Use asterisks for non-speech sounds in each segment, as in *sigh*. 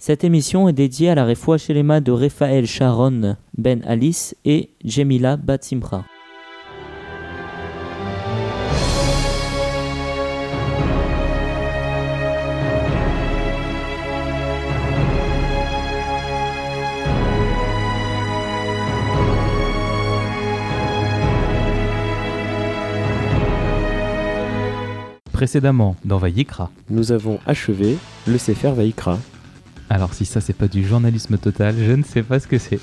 Cette émission est dédiée à la Refoua Shelema de Raphaël Sharon Ben Alice et Jemila Batsimra. Précédemment, dans Vaïkra. Nous avons achevé le Sefer Vaïkra. Alors si ça c'est pas du journalisme total, je ne sais pas ce que c'est.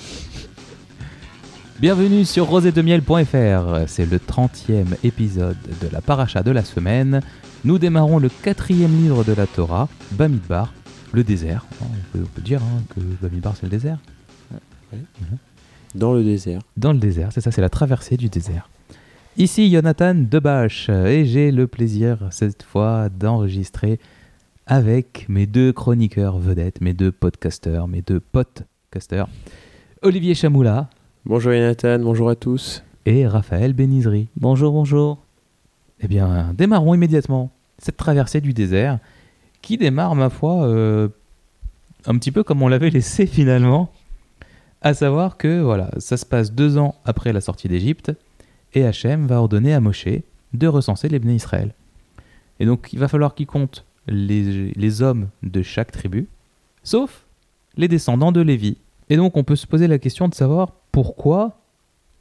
Bienvenue sur rosédemiel.fr, c'est le 30e épisode de la paracha de la semaine. Nous démarrons le quatrième livre de la Torah, Bamidbar, le désert. On peut, on peut dire hein, que Bamidbar c'est le désert. Dans le désert. Dans le désert, c'est ça, c'est la traversée du désert. Ici Jonathan Debache et j'ai le plaisir cette fois d'enregistrer avec mes deux chroniqueurs vedettes, mes deux podcasteurs, mes deux podcasteurs, Olivier Chamoula Bonjour Jonathan, bonjour à tous. et Raphaël Benizri. Bonjour, bonjour. Eh bien, démarrons immédiatement cette traversée du désert qui démarre, ma foi, euh, un petit peu comme on l'avait laissé *laughs* finalement. À savoir que, voilà, ça se passe deux ans après la sortie d'Égypte et Hachem va ordonner à Moshe de recenser les Bnei Israël. Et donc, il va falloir qu'il compte les, hommes de chaque tribu, sauf les descendants de Lévi. Et donc, on peut se poser la question de savoir pourquoi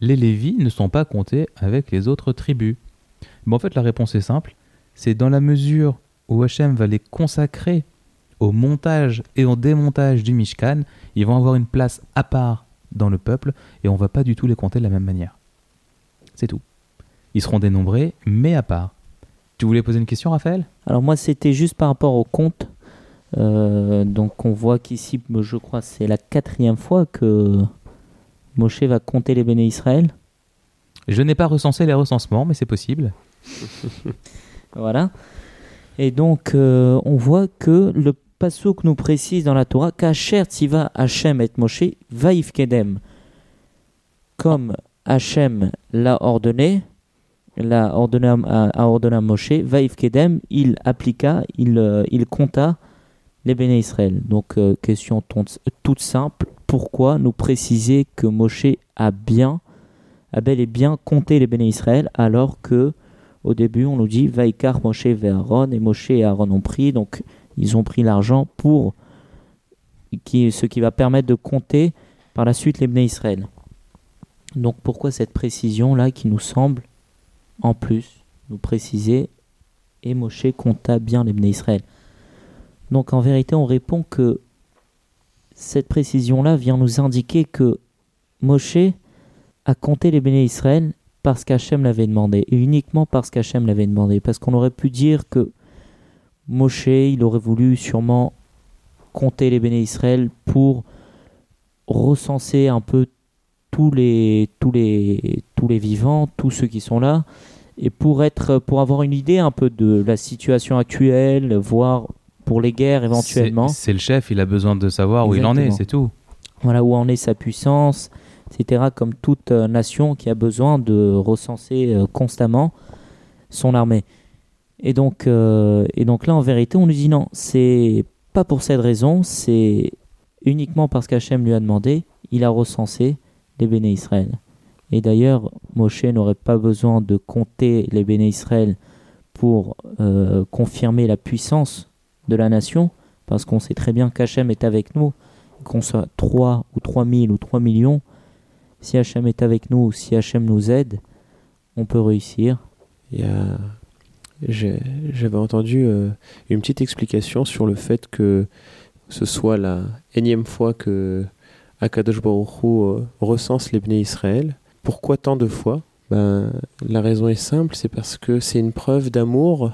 les Lévis ne sont pas comptés avec les autres tribus. Mais en fait, la réponse est simple. C'est dans la mesure où Hachem va les consacrer au montage et au démontage du Mishkan, ils vont avoir une place à part dans le peuple et on va pas du tout les compter de la même manière. C'est tout. Ils seront dénombrés, mais à part. Tu voulais poser une question, Raphaël? Alors moi, c'était juste par rapport au compte. Euh, donc on voit qu'ici, je crois, c'est la quatrième fois que Moshe va compter les béné Israël. Je n'ai pas recensé les recensements, mais c'est possible. *laughs* Voilà. Et donc, euh, on voit que le passouk nous précise dans la Torah qu'Acher Tziva Hachem et Moshe vaïf kedem. Comme Hachem l'a ordonné, l'a ordonné à, a ordonné à Moshe, vaïf kedem, il appliqua, il, euh, compta les béné Israël. Donc, euh, question toute simple. Pourquoi nous préciser que Moshe a bien, a bel et bien compté les béné Israël alors que au début, on nous dit Vaikar Moshe Aaron et Moshe et Aaron ont pris, donc ils ont pris l'argent pour qui, ce qui va permettre de compter par la suite les Bnei Israël. Donc pourquoi cette précision là qui nous semble en plus nous préciser et Moshe compta bien les Bnei Israël. Donc en vérité, on répond que cette précision là vient nous indiquer que Moshe a compté les Bnei Israël parce qu'Hachem l'avait demandé, et uniquement parce qu'Hachem l'avait demandé. Parce qu'on aurait pu dire que Moshe, il aurait voulu sûrement compter les béné Israël pour recenser un peu tous les, tous les, tous les vivants, tous ceux qui sont là, et pour, être, pour avoir une idée un peu de la situation actuelle, voire pour les guerres éventuellement C'est le chef, il a besoin de savoir où il en est, c'est tout. voilà où en est sa puissance, etc. Comme toute euh, nation qui a besoin de recenser euh, constamment son armée. Et donc, euh, et donc là, en vérité, on nous dit non, c'est pas pour cette raison, c'est uniquement parce qu'Hachem lui a demandé, il a recensé les béné Israël. Et d'ailleurs, Moshe n'aurait pas besoin de compter les béné Israël pour euh, confirmer la puissance de la nation, parce qu'on sait très bien qu'Hachem est avec nous qu'on soit 3 ou 3 000 ou 3 millions, si Hachem est avec nous, si Hachem nous aide, on peut réussir. A- J'avais entendu euh, une petite explication sur le fait que ce soit la énième fois que Akadosh Baruch Hu, euh, recense les Bnei Israël. Pourquoi tant de fois? Ben, La raison est simple, c'est parce que c'est une preuve d'amour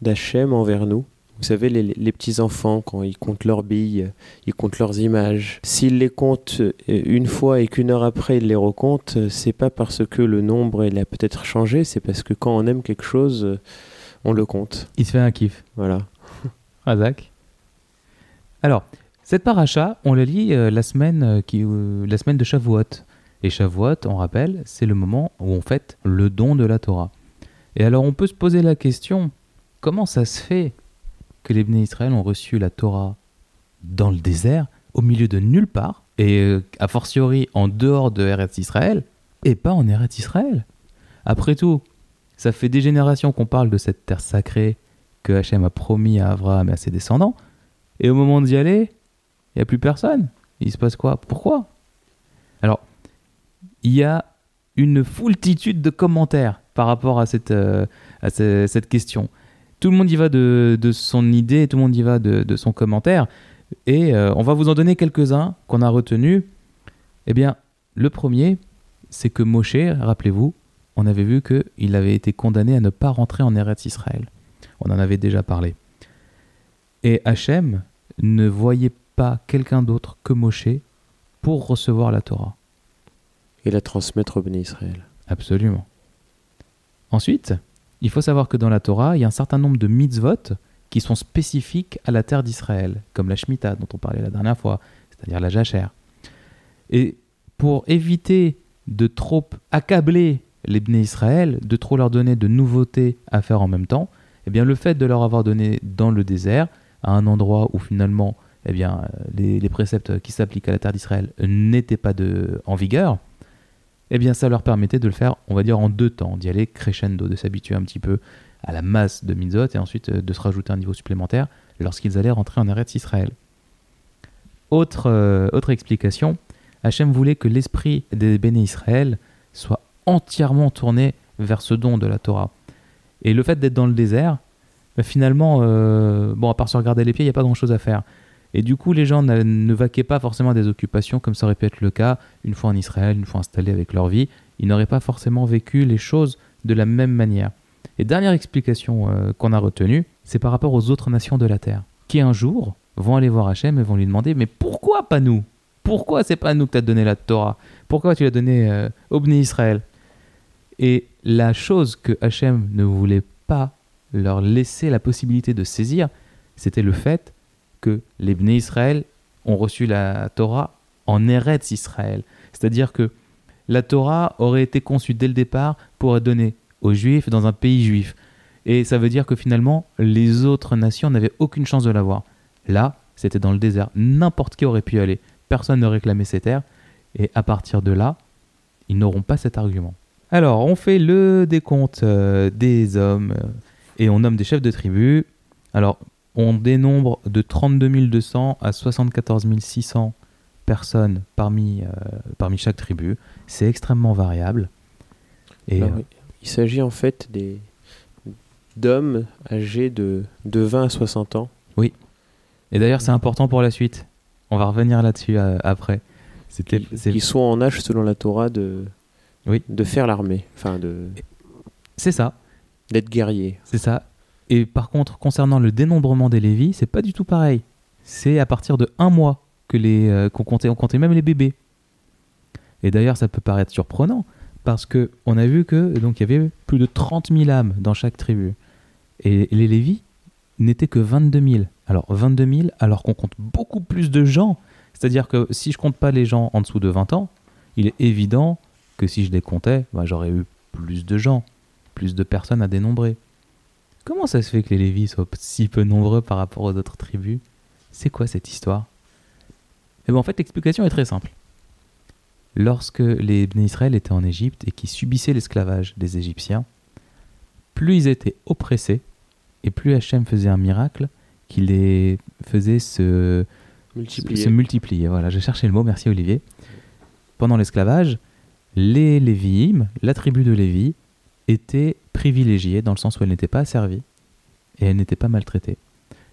d'Hachem envers nous. Vous savez, les, les petits-enfants, quand ils comptent leurs billes, ils comptent leurs images. S'ils les comptent euh, une fois et qu'une heure après ils les recomptent, euh, c'est pas parce que le nombre il a peut-être changé, c'est parce que quand on aime quelque chose, on le compte. Il se fait un kiff. Voilà. *laughs* Razak? Alors, cette paracha, on la lit euh, la, semaine, euh, qui, euh, la semaine de Shavuot. Et Shavuot, on rappelle, c'est le moment où on fête le don de la Torah. Et alors, on peut se poser la question comment ça se fait que les Bnei Israël ont reçu la Torah dans le désert, au milieu de nulle part, et a fortiori en dehors de Eretz Israël, et pas en Eretz Israël? Après tout, ça fait des générations qu'on parle de cette terre sacrée que Hachem a promis à Abraham et à ses descendants, et au moment d'y aller, il n'y a plus personne. Il se passe quoi? Pourquoi? Alors, il y a une foultitude de commentaires par rapport à cette, euh, à ce- cette question. Tout le monde y va de, de son idée, tout le monde y va de, de son commentaire. Et euh, on va vous en donner quelques-uns qu'on a retenus. Eh bien, le premier, c'est que Moshe, rappelez-vous, on avait vu qu'il avait été condamné à ne pas rentrer en Eretz Israël. On en avait déjà parlé. Et Hachem ne voyait pas quelqu'un d'autre que Moshe pour recevoir la Torah. Et la transmettre au Béni Israël. Absolument. Ensuite, il faut savoir que dans la Torah, il y a un certain nombre de mitzvot qui sont spécifiques à la terre d'Israël, comme la Shemitah dont on parlait la dernière fois, c'est-à-dire la jachère. Et pour éviter de trop accabler les Bnei Israël, de trop leur donner de nouveautés à faire en même temps, eh bien le fait de leur avoir donné dans le désert, à un endroit où finalement eh bien, les, les préceptes qui s'appliquent à la terre d'Israël n'étaient pas en vigueur, eh bien ça leur permettait de le faire, on va dire, en deux temps, d'y aller crescendo, de s'habituer un petit peu à la masse de mitzvot et ensuite euh, de se rajouter un niveau supplémentaire lorsqu'ils allaient rentrer en Eretz Israël. Autre, euh, autre explication, Hachem voulait que l'esprit des béné Israël soit entièrement tourné vers ce don de la Torah. Et le fait d'être dans le désert, bah, finalement, euh, bon, à part se regarder les pieds, il n'y a pas grand-chose à faire. Et du coup, les gens ne vaquaient pas forcément à des occupations comme ça aurait pu être le cas une fois en Israël, une fois installés avec leur vie. Ils n'auraient pas forcément vécu les choses de la même manière. Et dernière explication euh, qu'on a retenue, c'est par rapport aux autres nations de la terre, qui un jour vont aller voir Hachem et vont lui demander Mais pourquoi pas nous? Pourquoi c'est pas nous que tu as donné la Torah? Pourquoi tu l'as donné euh, au Bnei Israël? Et la chose que Hachem ne voulait pas leur laisser la possibilité de saisir, c'était le fait que les Bnei Israël ont reçu la Torah en Eretz Israël. C'est-à-dire que la Torah aurait été conçue dès le départ pour être donnée aux Juifs dans un pays juif. Et ça veut dire que finalement, les autres nations n'avaient aucune chance de l'avoir. Là, c'était dans le désert. N'importe qui aurait pu aller. Personne ne réclamait ces terres. Et à partir de là, ils n'auront pas cet argument. Alors, on fait le décompte euh, des hommes euh, et on nomme des chefs de tribu. Alors, on dénombre de 32 200 à 74 600 personnes parmi, euh, parmi chaque tribu. C'est extrêmement variable. Et Alors, euh, Il s'agit en fait des d'hommes âgés de, de 20 à 60 ans. Et d'ailleurs, c'est important pour la suite. On va revenir là-dessus euh, après. Qui, qui sont en âge selon la Torah de, Oui. de faire l'armée, enfin de c'est ça, d'être guerrier. c'est ça. Et par contre, concernant le dénombrement des Lévis, c'est pas du tout pareil. C'est à partir de un mois que les euh, qu'on comptait, on comptait même les bébés. Et d'ailleurs, ça peut paraître surprenant parce que on a vu que donc il y avait plus de 30 000 âmes dans chaque tribu. Et les Lévis n'étaient que 22 000. Alors 22 000, alors qu'on compte beaucoup plus de gens. C'est-à-dire que si je compte pas les gens en dessous de 20 ans, il est évident que si je les comptais, bah, j'aurais eu plus de gens, plus de personnes à dénombrer. Comment ça se fait que les Lévis soient si peu nombreux par rapport aux autres tribus? C'est quoi cette histoire? Eh bien en fait l'explication est très simple. Lorsque les Israël étaient en Égypte et qui subissaient l'esclavage des Égyptiens, plus ils étaient oppressés et plus Hachem faisait un miracle qui les faisait se, multiplier. Voilà, j'ai cherché le mot, merci Olivier. Pendant l'esclavage, les Lévi'im, la tribu de Lévi, était privilégiée dans le sens où elle n'était pas asservie et elle n'était pas maltraitée.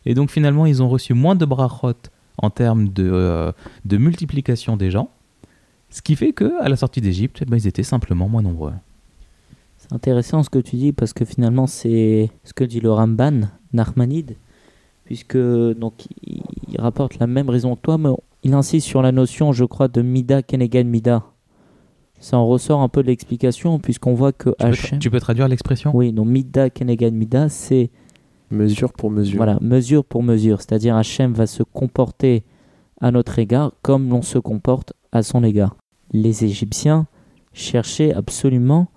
Et donc finalement, ils ont reçu moins de brachot en termes de, euh, multiplication des gens, ce qui fait que à la sortie d'Égypte, eh ben, ils étaient simplement moins nombreux. C'est intéressant ce que tu dis parce que finalement c'est ce que dit le Ramban, Nachmanide, puisque donc il rapporte la même raison que toi, mais il insiste sur la notion, je crois, de Mida Kenegan Mida. Ça en ressort un peu de l'explication puisqu'on voit que Tu peux, tu peux traduire l'expression? Oui, donc Mida Kenegan Mida, c'est Mesure pour mesure. voilà mesure pour mesure, c'est-à-dire Hachem va se comporter à notre égard comme l'on se comporte à son égard. Les Égyptiens cherchaient absolument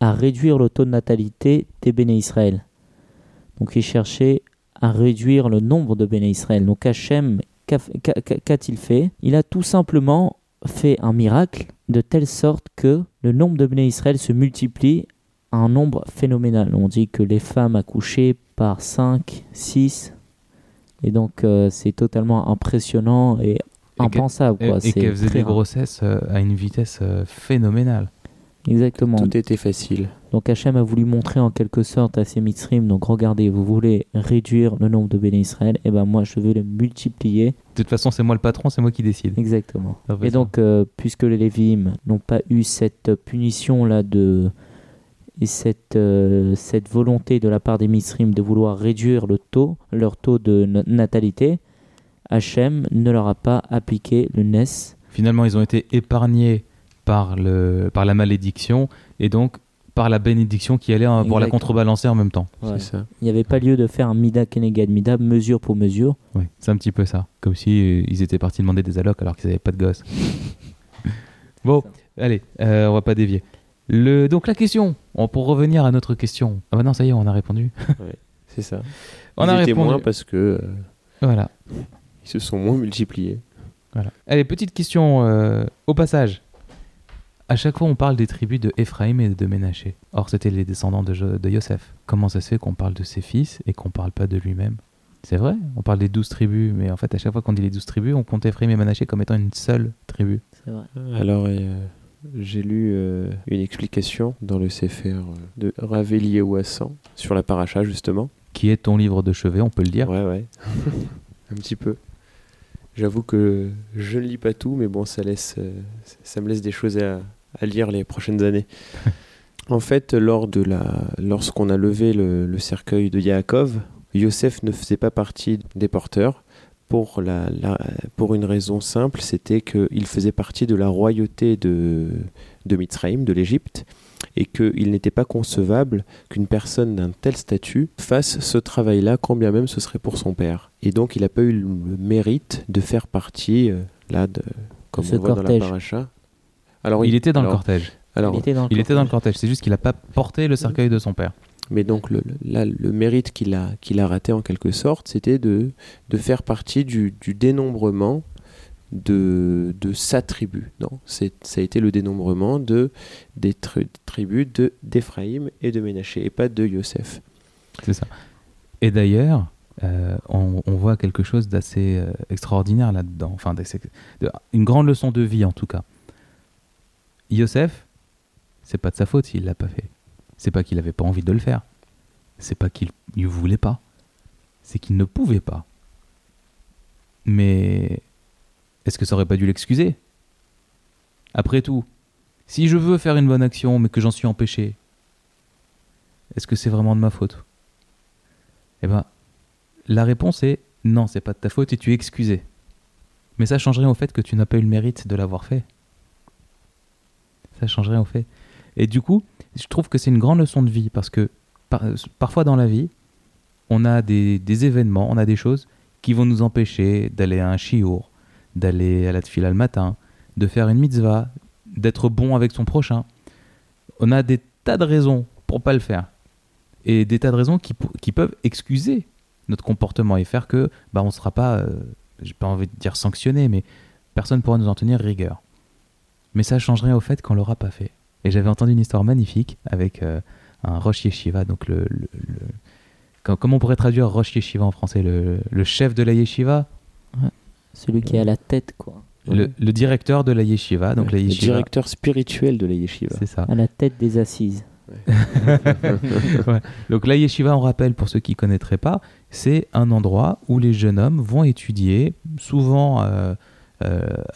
à réduire le taux de natalité des béné Israël. Donc ils cherchaient à réduire le nombre de béné Israël. Donc Hachem qu'a- qu'a- qu'a- qu'a-t-il fait? Il a tout simplement fait un miracle de telle sorte que le nombre de Béné Israël se multiplie à un nombre phénoménal. On dit que les femmes accouchaient par 5, 6. Et donc, euh, c'est totalement impressionnant et impensable. Et, Quoi. et C'est qu'elle faisait très des grossesses euh, à une vitesse euh, phénoménale. Exactement. Tout était facile. Donc Hachem a voulu montrer en quelque sorte à ses mitzrim, donc regardez, vous voulez réduire le nombre de béné Israël, et ben moi je vais le multiplier. De toute façon, c'est moi le patron, c'est moi qui décide. Exactement. Et ça. donc, euh, puisque les Lévim n'ont pas eu cette punition là de et cette, euh, cette volonté de la part des mitzrim de vouloir réduire le taux, leur taux de na- natalité, Hachem ne leur a pas appliqué le Nes. Finalement, ils ont été épargnés par, le, par la malédiction et donc par la bénédiction qui allait euh, pour la Exact. contrebalancer en même temps. Ça. Il n'y avait pas lieu de faire un Mida Kenegad Mida, mesure pour mesure. Oui, c'est un petit peu ça. Comme si euh, ils étaient partis demander des allocs alors qu'ils n'avaient pas de gosses. *laughs* bon, allez, euh, on va pas dévier. Le, donc la question, on- pour revenir à notre question. Ah bah non, ça y est, on a répondu. C'est ça. *laughs* On Ils a étaient répondu. moins parce que euh, Voilà. ils se sont moins multipliés. Voilà. Allez, petite question euh, au passage. À chaque fois, on parle des tribus de Éphraïm et de Ménaché. Or, c'était les descendants de, Jo- de Yosef. Comment ça se fait qu'on parle de ses fils et qu'on parle pas de lui-même? C'est vrai, on parle des douze tribus, mais en fait, à chaque fois qu'on dit les douze tribus, on compte Éphraïm et Ménaché comme étant une seule tribu. C'est vrai. Alors, euh, j'ai lu euh, une explication dans le Sefer euh, de Ravelier Ouassan sur la paracha, justement. Qui est ton livre de chevet, on peut le dire? Ouais, ouais. *laughs* Un petit peu. J'avoue que je ne lis pas tout, mais bon, ça, laisse, ça me laisse des choses à, à lire les prochaines années. *laughs* en fait, lors de la, lorsqu'on a levé le, le cercueil de Yaakov, Yosef ne faisait pas partie des porteurs. Pour, la, la- pour une raison simple, c'était qu'il faisait partie de la royauté de, de Mitzrayim, de l'Égypte, et qu'il n'était pas concevable qu'une personne d'un tel statut fasse ce travail-là, quand bien même ce serait pour son père. Et donc, il n'a pas eu le mérite de faire partie, euh, là, de, comme Ce on voit dans la paracha. Alors, il était dans le cortège. alors, il était dans le Il était dans le cortège. c'est juste qu'il n'a pas porté le cercueil de son père. Mais donc, le, là, le mérite qu'il a, qu'il a raté en quelque sorte, c'était de, de faire partie du, du dénombrement de, de sa tribu. Non, c'est, ça a été le dénombrement de, des tri- tribus de, d'Éphraïm et de Ménaché, et pas de Yosef. C'est ça. Et d'ailleurs, euh, on, on voit quelque chose d'assez euh, extraordinaire là-dedans. Enfin, d'assez- de- une grande leçon de vie en tout cas. Yosef, c'est pas de sa faute s'il l'a pas fait. C'est pas qu'il avait pas envie de le faire. C'est pas qu'il ne voulait pas. C'est qu'il ne pouvait pas. Mais est-ce que ça aurait pas dû l'excuser? Après tout, si je veux faire une bonne action mais que j'en suis empêché, est-ce que c'est vraiment de ma faute? Eh ben, la réponse est non, c'est pas de ta faute et tu es excusé. Mais ça changerait au fait que tu n'as pas eu le mérite de l'avoir fait. Ça changerait au fait. Et du coup, je trouve que c'est une grande leçon de vie parce que par- parfois dans la vie, on a des, événements, on a des choses qui vont nous empêcher d'aller à un chiour, d'aller à la tefila le matin, de faire une mitzvah, d'être bon avec son prochain. On a des tas de raisons pour pas le faire et des tas de raisons qui, peuvent excuser notre comportement et faire que bah, on sera pas, euh, j'ai pas envie de dire sanctionné, mais personne ne pourra nous en tenir rigueur. Mais ça changerait au fait qu'on l'aura pas fait. Et j'avais entendu une histoire magnifique avec euh, un Rosh Yeshiva, donc le, le- le- com- comment on pourrait traduire Rosh Yeshiva en français? Le, le chef de la Yeshiva? Celui qui est à la tête, quoi. le, le directeur de la Yeshiva, donc Ouais, la le directeur spirituel de la yeshiva. C'est ça. À la tête des assises. Ouais. *laughs* Donc la yeshiva, on rappelle pour ceux qui ne connaîtraient pas, c'est un endroit où les jeunes hommes vont étudier, souvent euh,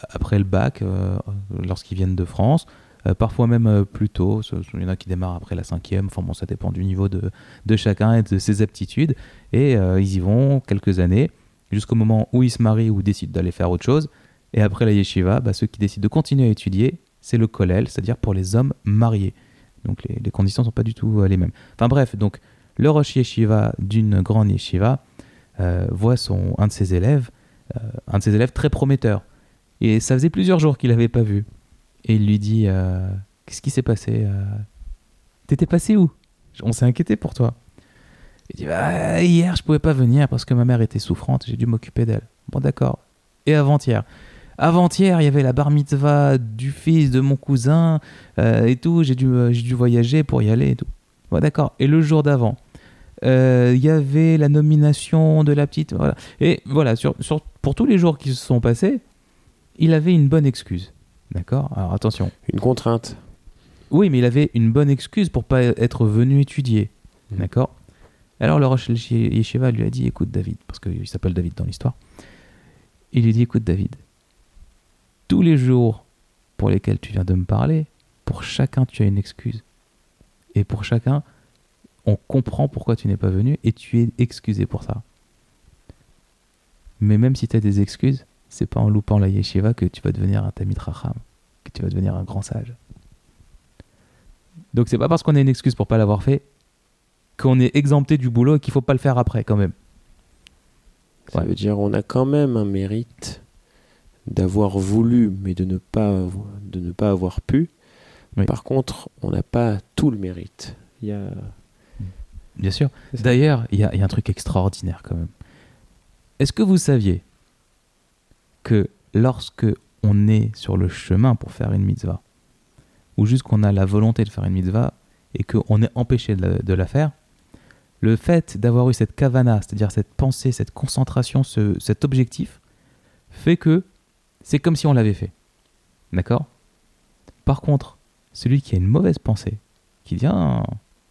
après le bac, euh, lorsqu'ils viennent de France, euh, parfois même euh, plus tôt. Il y en a qui démarrent après la cinquième. Enfin bon, ça dépend du niveau de, de chacun et de ses aptitudes. Et euh, ils y vont quelques années, jusqu'au moment où ils se marient ou décident d'aller faire autre chose. Et après la yeshiva, bah, ceux qui décident de continuer à étudier, c'est le kollel, c'est-à-dire pour les hommes mariés. Donc les, conditions ne sont pas du tout euh, les mêmes. Enfin bref, donc le Rosh Yeshiva d'une grande yeshiva euh, voit son, un de ses élèves, euh, un de ses élèves très prometteur. Et ça faisait plusieurs jours qu'il l'avait pas vu. Et il lui dit euh, Qu'est-ce qui s'est passé euh? T'étais passé où? On s'est inquiété pour toi. Il dit Bah, Hier, je pouvais pas venir parce que ma mère était souffrante, j'ai dû m'occuper d'elle. Bon, d'accord. et avant-hier? Avant-hier, il y avait la bar mitzvah du fils de mon cousin euh, et tout. J'ai dû, dû voyager pour y aller et tout. Bon, d'accord. Et le jour d'avant, il y avait la nomination de la petite. Voilà. Et voilà, sur, sur- pour tous les jours qui se sont passés, il avait une bonne excuse. D'accord? Alors attention. Une contrainte. Oui, mais il avait une bonne excuse pour pas être venu étudier. Mhm. D'accord? Alors le Rosh Yeshiva lui a dit écoute David, parce qu'il s'appelle David dans l'histoire. Il lui dit écoute David, tous les jours pour lesquels tu viens de me parler, pour chacun tu as une excuse. Et pour chacun, on comprend pourquoi tu n'es pas venu et tu es excusé pour ça. Mais même si tu as des excuses, c'est pas en loupant la yeshiva que tu vas devenir un tamid racham, que tu vas devenir un grand sage. Donc c'est pas parce qu'on a une excuse pour pas l'avoir fait qu'on est exempté du boulot et qu'il faut pas le faire après quand même. Ça Ouais. veut dire on a quand même un mérite d'avoir voulu, mais de ne pas, de ne pas avoir pu. Oui. Par contre, on n'a pas tout le mérite. Il y a... Bien sûr. D'ailleurs, il y, a il y a un truc extraordinaire quand même. Est-ce que vous saviez que lorsque on est sur le chemin pour faire une mitzvah, ou juste qu'on a la volonté de faire une mitzvah et qu'on est empêché de la, faire, le fait d'avoir eu cette kavana, c'est-à-dire cette pensée, cette concentration, ce- cet objectif, fait que c'est comme si on l'avait fait. D'accord? Par contre, celui qui a une mauvaise pensée, qui dit Ah,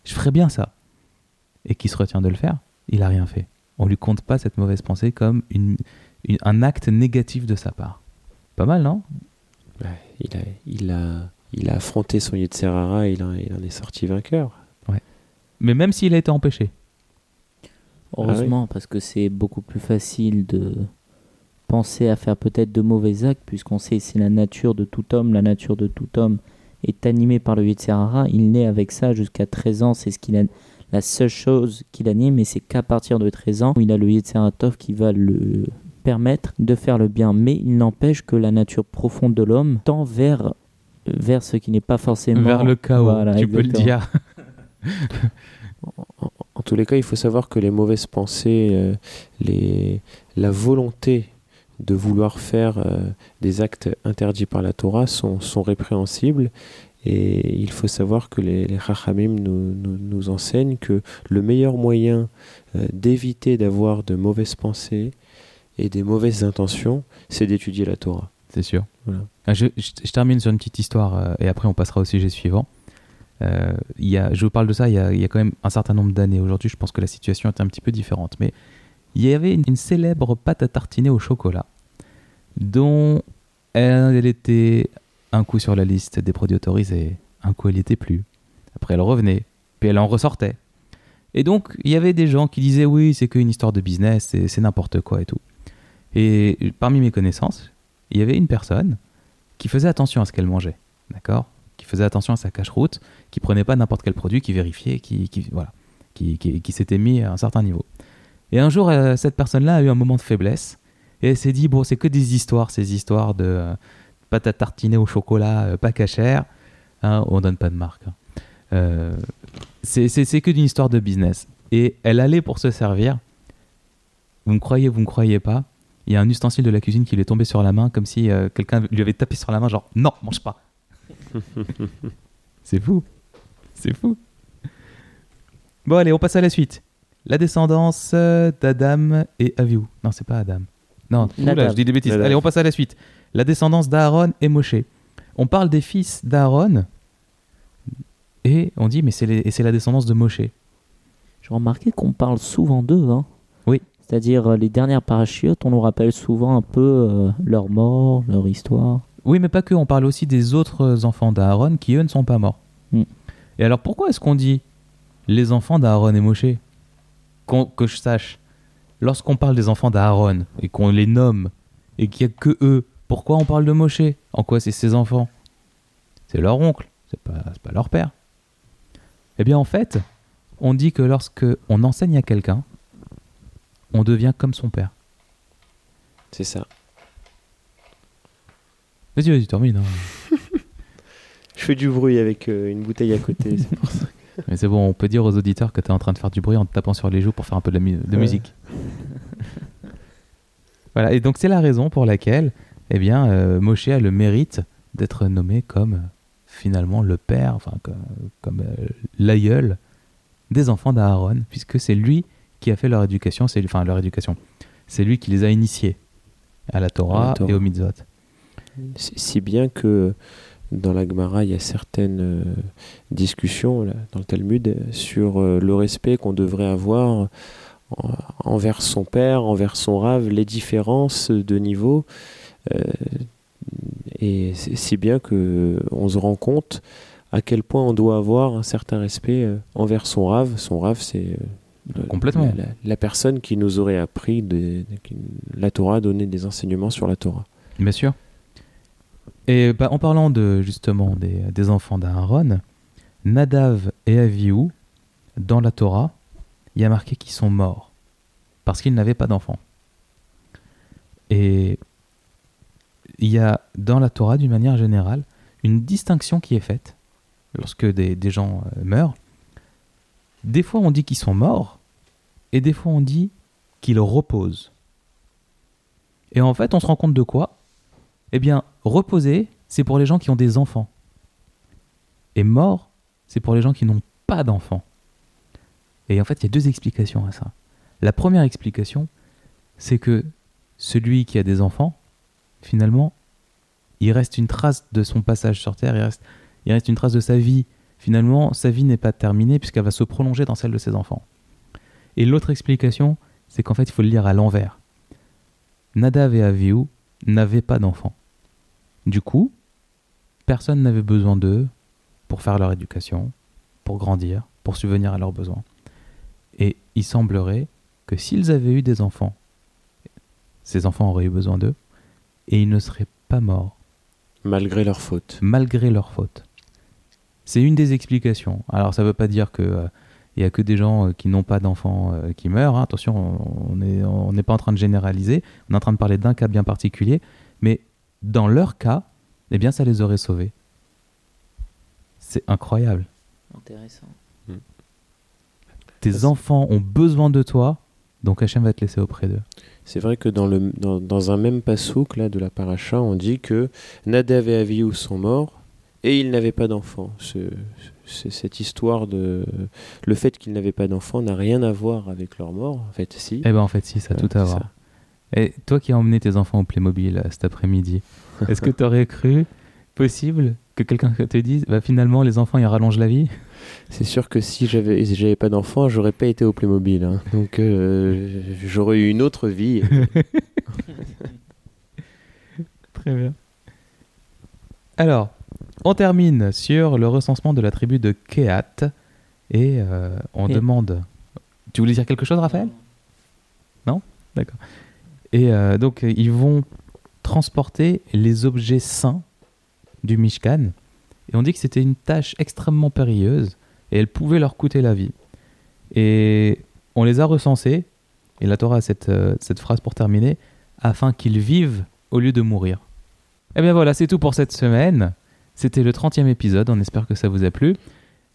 je ferais bien ça, et qui se retient de le faire, il a rien fait. On lui compte pas cette mauvaise pensée comme une, une- un acte négatif de sa part. Pas mal, non? Ouais, il, a, il, a, il a affronté son Yetzerara et il, en- il en est sorti vainqueur. Mais même s'il a été empêché. Heureusement, parce que c'est beaucoup plus facile de penser à faire peut-être de mauvais actes, puisqu'on sait c'est la nature de tout homme, la nature de tout homme est animée par le Yetzirara. Il naît avec ça jusqu'à 13 ans, c'est ce qu'il a, la seule chose qu'il anime, mais c'est qu'à partir de 13 ans, où il a le Yetziratov qui va le permettre de faire le bien. Mais il n'empêche que la nature profonde de l'homme tend vers, vers ce qui n'est pas forcément... Vers le chaos, Voilà, tu peux le dire. En, en tous les cas, il faut savoir que les mauvaises pensées, euh, les, la volonté de vouloir faire euh, des actes interdits par la Torah sont, sont répréhensibles. Et il faut savoir que les, les Chachamim nous, nous, nous enseignent que le meilleur moyen euh, d'éviter d'avoir de mauvaises pensées et des mauvaises intentions, c'est d'étudier la Torah. C'est sûr. Voilà. Ah, Je, je- je termine sur une petite histoire euh, et après on passera au sujet suivant. Euh, y a, je vous parle de ça il y, a, il y a quand même un certain nombre d'années. Aujourd'hui, je pense que la situation est un petit peu différente. Mais il y avait une, une célèbre pâte à tartiner au chocolat dont elle, elle était un coup sur la liste des produits autorisés, un coup elle n'y était plus. Après elle revenait, puis elle en ressortait. Et donc il y avait des gens qui disaient oui, c'est qu'une histoire de business, c'est n'importe quoi et tout. Et parmi mes connaissances, il y avait une personne qui faisait attention à ce qu'elle mangeait, d'accord? Qui faisait attention à sa cache-route, qui prenait pas n'importe quel produit, qui vérifiait, qui, voilà, qui, s'était mis à un certain niveau. Et un jour, euh, cette personne-là a eu un moment de faiblesse et elle s'est dit bon, c'est que des histoires, ces histoires de euh, pâte à tartiner au chocolat, euh, pas cachère, hein, on donne pas de marque. hein. Euh, c'est que d'une histoire de business. Et elle allait pour se servir. Vous me croyez, vous me croyez pas il y a un ustensile de la cuisine qui lui est tombé sur la main comme si euh, quelqu'un lui avait tapé sur la main genre non mange pas. *laughs* C'est fou. C'est fou. Bon allez on passe à la suite. La descendance euh, d'Adam et Avihu. Non c'est pas Adam. Non oula, Nadab. je dis des bêtises. Nadab. allez on passe à la suite. La descendance d'Aaron et Moshe. On parle des fils d'Aaron et on dit mais c'est la descendance de Moshe. J'ai remarqué qu'on parle souvent d'eux. Hein. C'est-à-dire, euh, les dernières parachutes, on nous rappelle souvent un peu euh, leur mort, leur histoire. Oui, mais pas que. On parle aussi des autres enfants d'Aaron qui, eux, ne sont pas morts. Mm. Et alors, pourquoi est-ce qu'on dit les enfants d'Aaron et Moshe Que je sache, lorsqu'on parle des enfants d'Aaron et qu'on les nomme et qu'il n'y a que eux, pourquoi on parle de Moshe? En quoi c'est ses enfants? C'est leur oncle, c'est pas, pas leur père. Eh bien, en fait, on dit que lorsque on enseigne à quelqu'un, on devient comme son père. C'est ça. Vas-y, vas-y, termine. hein. *laughs* Je fais du bruit avec euh, une bouteille à côté. c'est pour ça. *laughs* Mais c'est bon, on peut dire aux auditeurs que tu es en train de faire du bruit en te tapant sur les joues pour faire un peu de, la mu- de Ouais. musique. *laughs* Voilà, et donc c'est la raison pour laquelle eh bien, euh, Moshe a le mérite d'être nommé comme euh, finalement le père, enfin comme, comme, euh, l'aïeul des enfants d'Aaron, puisque c'est lui qui a fait leur éducation, c'est enfin leur éducation, c'est lui qui les a initiés à la Torah, À la Torah. et au mitzvot. Si bien que dans la Gemara, il y a certaines euh, discussions là, dans le Talmud euh, sur euh, le respect qu'on devrait avoir en- envers son père, envers son rave, les différences de niveau. euh, et si bien que on se rend compte à quel point on doit avoir un certain respect euh, envers son rave. Son rave, c'est euh, Complètement. La, la- la personne qui nous aurait appris des- la Torah, donné des enseignements sur la Torah. Bien sûr. Et bah, en parlant de justement des, des enfants d'Aaron, Nadav et Avihu, dans la Torah, il y a marqué qu'ils sont morts parce qu'ils n'avaient pas d'enfants. Et il y a dans la Torah, d'une manière générale, une distinction qui est faite lorsque des, des gens euh, meurent. Des fois, on dit qu'ils sont morts, et des fois, on dit qu'ils reposent. Et en fait, on se rend compte de quoi? Eh bien, reposer, c'est pour les gens qui ont des enfants. Et mort, c'est pour les gens qui n'ont pas d'enfants. Et en fait, il y a deux explications à ça. La première explication, c'est que celui qui a des enfants, finalement, il reste une trace de son passage sur Terre, il reste, il reste une trace de sa vie. Finalement, sa vie n'est pas terminée puisqu'elle va se prolonger dans celle de ses enfants. Et l'autre explication, c'est qu'en fait, il faut le lire à l'envers. Nadav et Avihu n'avaient pas d'enfants. Du coup, personne n'avait besoin d'eux pour faire leur éducation, pour grandir, pour subvenir à leurs besoins. Et il semblerait que s'ils avaient eu des enfants, ces enfants auraient eu besoin d'eux, et ils ne seraient pas morts, Malgré leurs fautes. malgré leurs fautes. C'est une des explications. Alors ça ne veut pas dire que euh, il y a que des gens euh, qui n'ont pas d'enfants euh, qui meurent. hein. Attention, on n'est on n'est pas en train de généraliser. On est en train de parler d'un cas bien particulier. Mais dans leur cas, eh bien, ça les aurait sauvés. C'est incroyable. Intéressant. Tes Ça, c'est- enfants ont besoin de toi, donc Hachem va te laisser auprès d'eux. C'est vrai que dans, le, dans, dans un même pasouk là, de la paracha, on dit que Nadav et Avihu sont morts et ils n'avaient pas c'est- cette histoire de. Le fait qu'ils n'avaient pas d'enfants n'a rien à voir avec leur mort. En fait, si. Eh ben en fait, si, ça a Ouais, tout à voir. ça. Et toi qui as emmené tes enfants au Playmobil euh, cet après-midi, *laughs* est-ce que tu aurais cru possible que quelqu'un te dise bah, finalement les enfants ils rallongent la vie? C'est sûr que si j'avais si j'avais pas d'enfants, j'aurais pas été au Playmobil. hein. Donc euh, j'aurais eu une autre vie. *laughs* Très bien. Alors, on termine sur le recensement de la tribu de Kehat et euh, on Et- demande. Tu voulais dire quelque chose, Raphaël? D'accord. Et euh, donc, ils vont transporter les objets saints du Mishkan. Et on dit que c'était une tâche extrêmement périlleuse et elle pouvait leur coûter la vie. Et on les a recensés, et la Torah a cette, euh, cette phrase pour terminer, afin qu'ils vivent au lieu de mourir. Et bien voilà, c'est tout pour cette semaine. C'était le 30e épisode, on espère que ça vous a plu.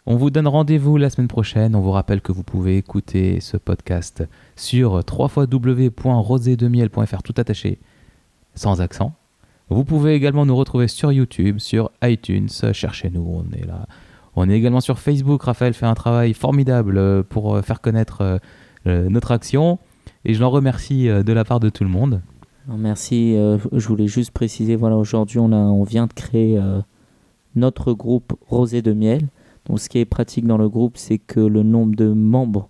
On vous donne rendez-vous la semaine prochaine. On vous rappelle que vous pouvez écouter ce podcast sur www.rosédemiel.fr tout attaché, sans accent. Vous pouvez également nous retrouver sur YouTube, sur iTunes. Cherchez-nous, on est là. On est également sur Facebook. Raphaël fait un travail formidable pour euh, faire connaître euh, euh, notre action. Et je l'en remercie de la part de tout le monde. Merci. je voulais juste préciser, voilà, aujourd'hui, on, on vient de créer notre groupe Rosé de Miel. Donc, ce qui est pratique dans le groupe, c'est que le nombre de membres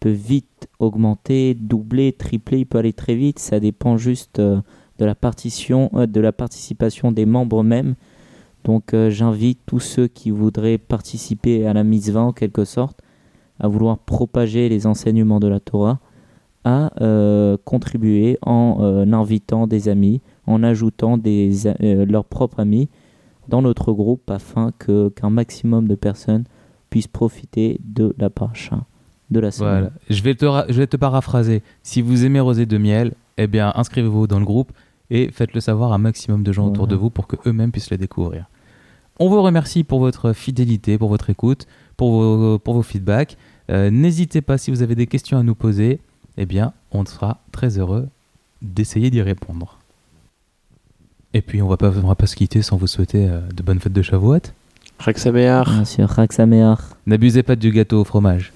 peut vite augmenter, doubler, tripler. Il peut aller très vite. Ça dépend juste euh, de, la partition, euh, de la participation des membres eux-mêmes. Donc, euh, j'invite tous ceux qui voudraient participer à la mitzvah, en quelque sorte, à vouloir propager les enseignements de la Torah à contribuer en invitant des amis, en ajoutant leurs propres amis dans notre groupe afin que qu'un maximum de personnes puissent profiter de la paracha de la semaine. Voilà. Je vais te, je vais te paraphraser. Si vous aimez Rosé de Miel, eh bien, inscrivez-vous dans le groupe et faites-le savoir à un maximum de gens autour de vous pour que eux-mêmes puissent le découvrir. On vous remercie pour votre fidélité, pour votre écoute, pour vos, pour vos feedbacks. Euh, N'hésitez pas si vous avez des questions à nous poser. Eh bien, on sera très heureux d'essayer d'y répondre. Et puis on va pas, on va pas se quitter sans vous souhaiter euh, de bonnes fêtes de Shavuot. Raksamear. Bien sûr, Raksameach. N'abusez pas du gâteau au fromage.